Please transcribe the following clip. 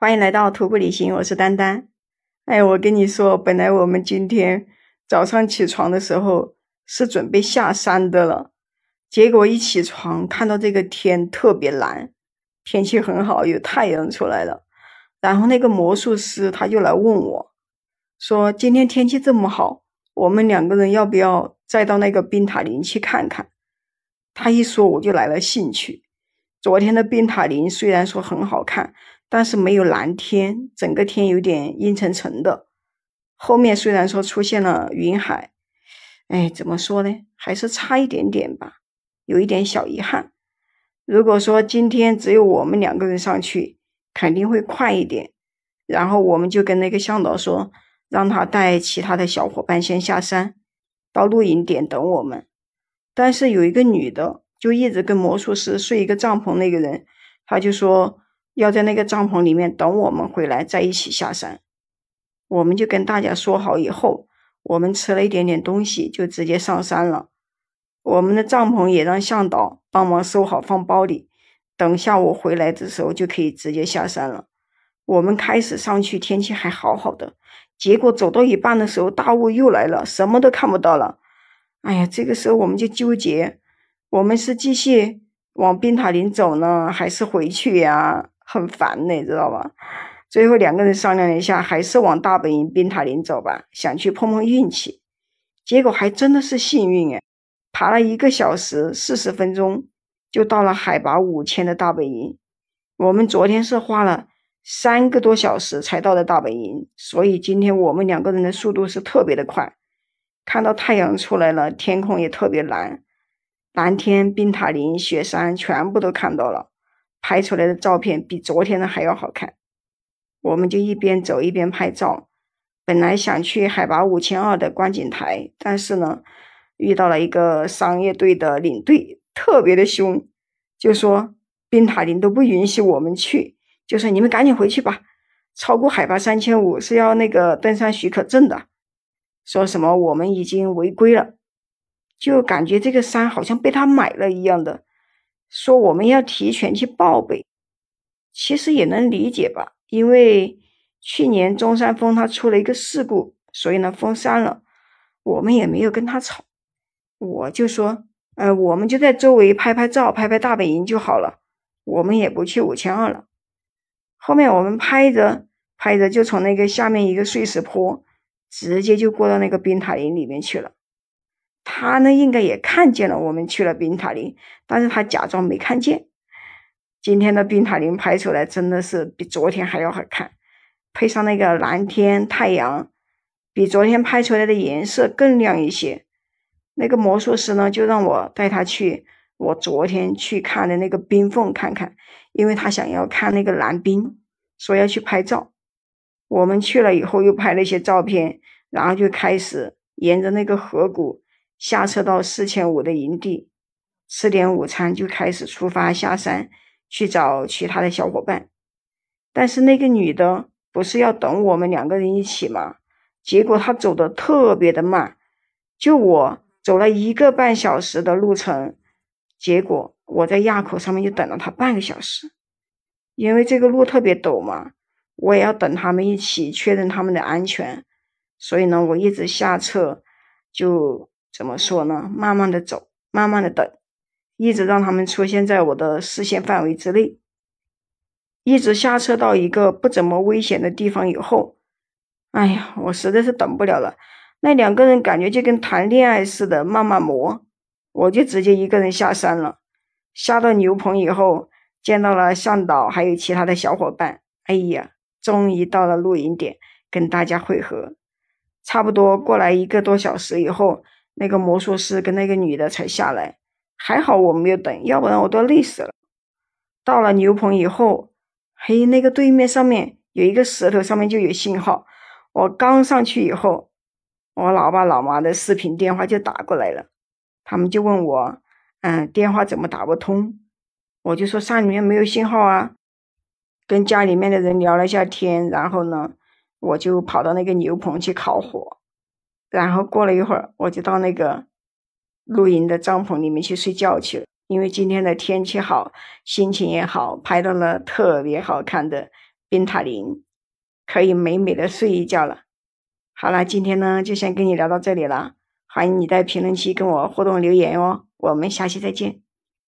欢迎来到徒步旅行，我是丹丹。哎，我跟你说，本来我们今天早上起床的时候是准备下山的了，结果一起床看到这个天特别蓝，天气很好，有太阳出来了。然后那个魔术师他就来问我，说今天天气这么好，我们两个人要不要再到那个冰塔林去看看？他一说我就来了兴趣。昨天的冰塔林虽然说很好看。但是没有蓝天，整个天有点阴沉沉的。后面虽然说出现了云海，哎，怎么说呢？还是差一点点吧，有一点小遗憾。如果说今天只有我们两个人上去，肯定会快一点。然后我们就跟那个向导说，让他带其他的小伙伴先下山，到露营点等我们。但是有一个女的，就一直跟魔术师睡一个帐篷，那个人，他就说。要在那个帐篷里面等我们回来，再一起下山。我们就跟大家说好以后，我们吃了一点点东西，就直接上山了。我们的帐篷也让向导帮忙收好，放包里。等下午回来的时候，就可以直接下山了。我们开始上去，天气还好好的，结果走到一半的时候，大雾又来了，什么都看不到了。哎呀，这个时候我们就纠结，我们是继续往冰塔林走呢，还是回去呀？很烦呢，知道吧？最后两个人商量了一下，还是往大本营冰塔林走吧，想去碰碰运气。结果还真的是幸运哎，爬了一个小时四十分钟，就到了海拔五千的大本营。我们昨天是花了三个多小时才到的大本营，所以今天我们两个人的速度是特别的快。看到太阳出来了，天空也特别蓝，蓝天、冰塔林、雪山全部都看到了。拍出来的照片比昨天的还要好看，我们就一边走一边拍照。本来想去海拔五千二的观景台，但是呢，遇到了一个商业队的领队，特别的凶，就说冰塔林都不允许我们去，就说你们赶紧回去吧，超过海拔三千五是要那个登山许可证的，说什么我们已经违规了，就感觉这个山好像被他买了一样的。说我们要提前去报备，其实也能理解吧，因为去年中山峰它出了一个事故，所以呢封山了，我们也没有跟他吵，我就说，呃，我们就在周围拍拍照，拍拍大本营就好了，我们也不去五千二了。后面我们拍着拍着，就从那个下面一个碎石坡，直接就过到那个冰塔林里面去了。他呢，应该也看见了我们去了冰塔林，但是他假装没看见。今天的冰塔林拍出来真的是比昨天还要好看，配上那个蓝天太阳，比昨天拍出来的颜色更亮一些。那个魔术师呢，就让我带他去我昨天去看的那个冰缝看看，因为他想要看那个蓝冰，说要去拍照。我们去了以后又拍了一些照片，然后就开始沿着那个河谷。下车到四千五的营地，吃点午餐就开始出发下山去找其他的小伙伴。但是那个女的不是要等我们两个人一起吗？结果她走的特别的慢，就我走了一个半小时的路程，结果我在垭口上面就等了她半个小时，因为这个路特别陡嘛，我也要等他们一起确认他们的安全，所以呢，我一直下车就。怎么说呢？慢慢的走，慢慢的等，一直让他们出现在我的视线范围之内。一直下车到一个不怎么危险的地方以后，哎呀，我实在是等不了了。那两个人感觉就跟谈恋爱似的，慢慢磨。我就直接一个人下山了。下到牛棚以后，见到了向导还有其他的小伙伴。哎呀，终于到了露营点，跟大家汇合。差不多过来一个多小时以后。那个魔术师跟那个女的才下来，还好我没有等，要不然我都要累死了。到了牛棚以后，嘿，那个对面上面有一个石头，上面就有信号。我刚上去以后，我老爸老妈的视频电话就打过来了，他们就问我，嗯，电话怎么打不通？我就说山里面没有信号啊。跟家里面的人聊了一下天，然后呢，我就跑到那个牛棚去烤火。然后过了一会儿，我就到那个露营的帐篷里面去睡觉去了。因为今天的天气好，心情也好，拍到了特别好看的冰塔林，可以美美的睡一觉了。好了，今天呢就先跟你聊到这里了，欢迎你在评论区跟我互动留言哦，我们下期再见。